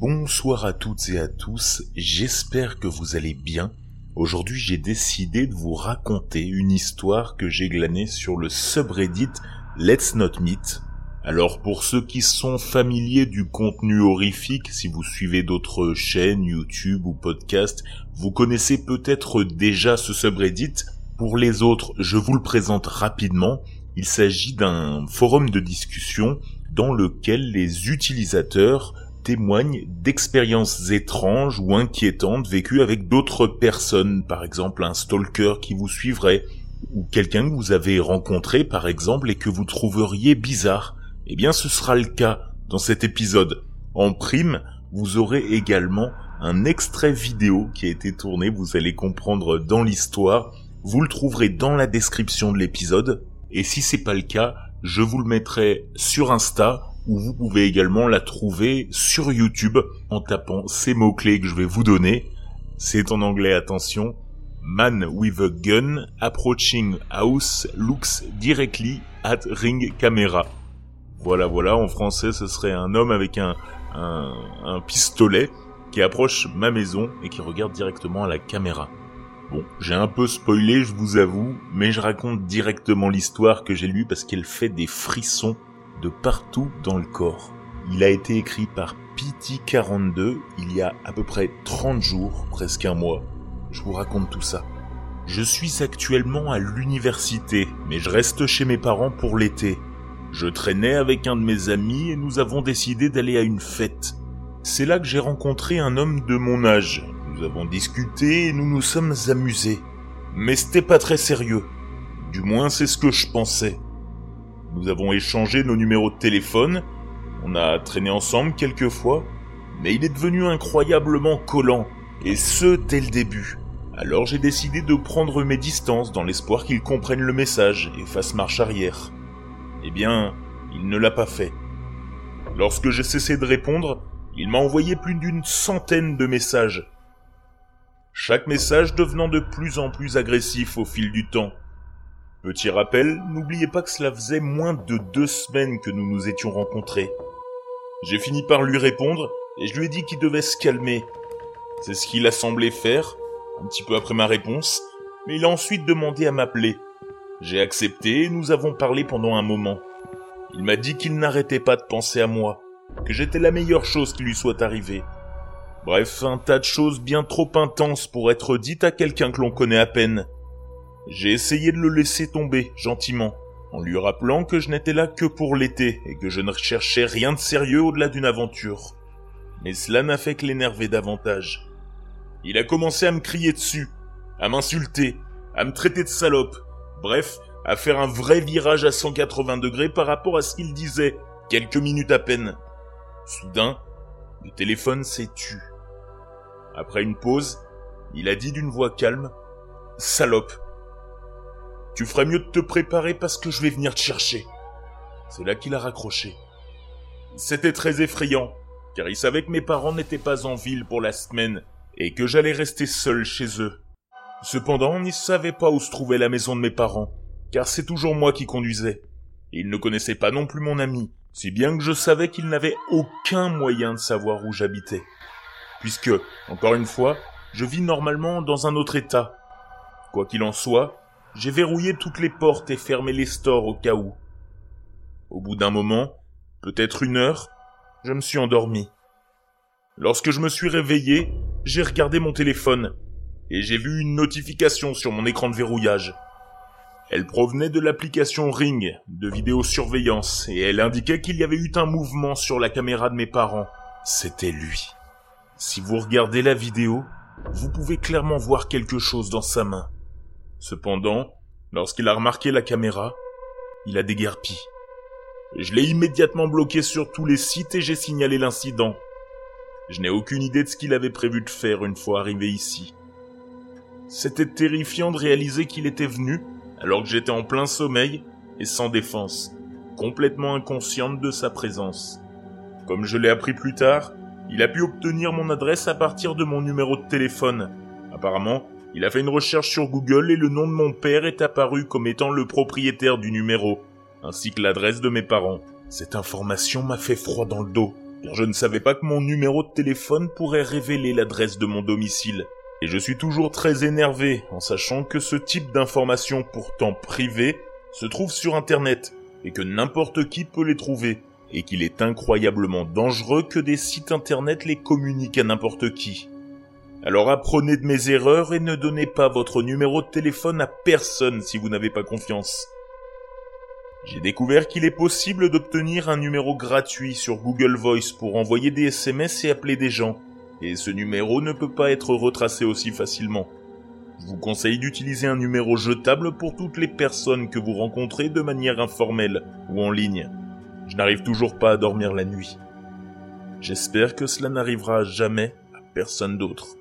Bonsoir à toutes et à tous, j'espère que vous allez bien. Aujourd'hui j'ai décidé de vous raconter une histoire que j'ai glanée sur le subreddit Let's Not Meet. Alors pour ceux qui sont familiers du contenu horrifique, si vous suivez d'autres chaînes, YouTube ou podcasts, vous connaissez peut-être déjà ce subreddit. Pour les autres, je vous le présente rapidement. Il s'agit d'un forum de discussion dans lequel les utilisateurs témoignent d'expériences étranges ou inquiétantes vécues avec d'autres personnes, par exemple un stalker qui vous suivrait, ou quelqu'un que vous avez rencontré par exemple et que vous trouveriez bizarre. Eh bien ce sera le cas dans cet épisode. En prime, vous aurez également un extrait vidéo qui a été tourné, vous allez comprendre dans l'histoire, vous le trouverez dans la description de l'épisode, et si c'est pas le cas, je vous le mettrai sur Insta ou vous pouvez également la trouver sur YouTube en tapant ces mots-clés que je vais vous donner. C'est en anglais, attention. Man with a gun approaching house looks directly at ring camera. Voilà, voilà, en français ce serait un homme avec un, un, un pistolet qui approche ma maison et qui regarde directement à la caméra. Bon, j'ai un peu spoilé, je vous avoue, mais je raconte directement l'histoire que j'ai lue parce qu'elle fait des frissons de partout dans le corps. Il a été écrit par PT42 il y a à peu près 30 jours, presque un mois. Je vous raconte tout ça. Je suis actuellement à l'université, mais je reste chez mes parents pour l'été. Je traînais avec un de mes amis et nous avons décidé d'aller à une fête. C'est là que j'ai rencontré un homme de mon âge. Nous avons discuté et nous nous sommes amusés. Mais c'était pas très sérieux. Du moins c'est ce que je pensais. Nous avons échangé nos numéros de téléphone, on a traîné ensemble quelques fois, mais il est devenu incroyablement collant, et ce dès le début. Alors j'ai décidé de prendre mes distances dans l'espoir qu'il comprenne le message et fasse marche arrière. Eh bien, il ne l'a pas fait. Lorsque j'ai cessé de répondre, il m'a envoyé plus d'une centaine de messages. Chaque message devenant de plus en plus agressif au fil du temps. Petit rappel, n'oubliez pas que cela faisait moins de deux semaines que nous nous étions rencontrés. J'ai fini par lui répondre et je lui ai dit qu'il devait se calmer. C'est ce qu'il a semblé faire, un petit peu après ma réponse, mais il a ensuite demandé à m'appeler. J'ai accepté et nous avons parlé pendant un moment. Il m'a dit qu'il n'arrêtait pas de penser à moi, que j'étais la meilleure chose qui lui soit arrivée. Bref, un tas de choses bien trop intenses pour être dites à quelqu'un que l'on connaît à peine. J'ai essayé de le laisser tomber, gentiment, en lui rappelant que je n'étais là que pour l'été et que je ne recherchais rien de sérieux au-delà d'une aventure. Mais cela n'a fait que l'énerver davantage. Il a commencé à me crier dessus, à m'insulter, à me traiter de salope, bref, à faire un vrai virage à 180 degrés par rapport à ce qu'il disait, quelques minutes à peine. Soudain, le téléphone s'est tu. Après une pause, il a dit d'une voix calme, Salope, tu ferais mieux de te préparer parce que je vais venir te chercher. C'est là qu'il a raccroché. C'était très effrayant, car il savait que mes parents n'étaient pas en ville pour la semaine et que j'allais rester seul chez eux. Cependant, il ne savait pas où se trouvait la maison de mes parents, car c'est toujours moi qui conduisais. Et il ne connaissait pas non plus mon ami, si bien que je savais qu'il n'avait aucun moyen de savoir où j'habitais. Puisque, encore une fois, je vis normalement dans un autre état. Quoi qu'il en soit, j'ai verrouillé toutes les portes et fermé les stores au cas où. Au bout d'un moment, peut-être une heure, je me suis endormi. Lorsque je me suis réveillé, j'ai regardé mon téléphone et j'ai vu une notification sur mon écran de verrouillage. Elle provenait de l'application Ring de vidéosurveillance et elle indiquait qu'il y avait eu un mouvement sur la caméra de mes parents. C'était lui. Si vous regardez la vidéo, vous pouvez clairement voir quelque chose dans sa main. Cependant, lorsqu'il a remarqué la caméra, il a déguerpi. Je l'ai immédiatement bloqué sur tous les sites et j'ai signalé l'incident. Je n'ai aucune idée de ce qu'il avait prévu de faire une fois arrivé ici. C'était terrifiant de réaliser qu'il était venu alors que j'étais en plein sommeil et sans défense, complètement inconsciente de sa présence. Comme je l'ai appris plus tard, il a pu obtenir mon adresse à partir de mon numéro de téléphone. Apparemment, il a fait une recherche sur Google et le nom de mon père est apparu comme étant le propriétaire du numéro, ainsi que l'adresse de mes parents. Cette information m'a fait froid dans le dos. car je ne savais pas que mon numéro de téléphone pourrait révéler l'adresse de mon domicile. Et je suis toujours très énervé en sachant que ce type d'informations pourtant privées se trouve sur Internet et que n'importe qui peut les trouver et qu'il est incroyablement dangereux que des sites Internet les communiquent à n'importe qui. Alors apprenez de mes erreurs et ne donnez pas votre numéro de téléphone à personne si vous n'avez pas confiance. J'ai découvert qu'il est possible d'obtenir un numéro gratuit sur Google Voice pour envoyer des SMS et appeler des gens, et ce numéro ne peut pas être retracé aussi facilement. Je vous conseille d'utiliser un numéro jetable pour toutes les personnes que vous rencontrez de manière informelle ou en ligne. Je n'arrive toujours pas à dormir la nuit. J'espère que cela n'arrivera jamais à personne d'autre.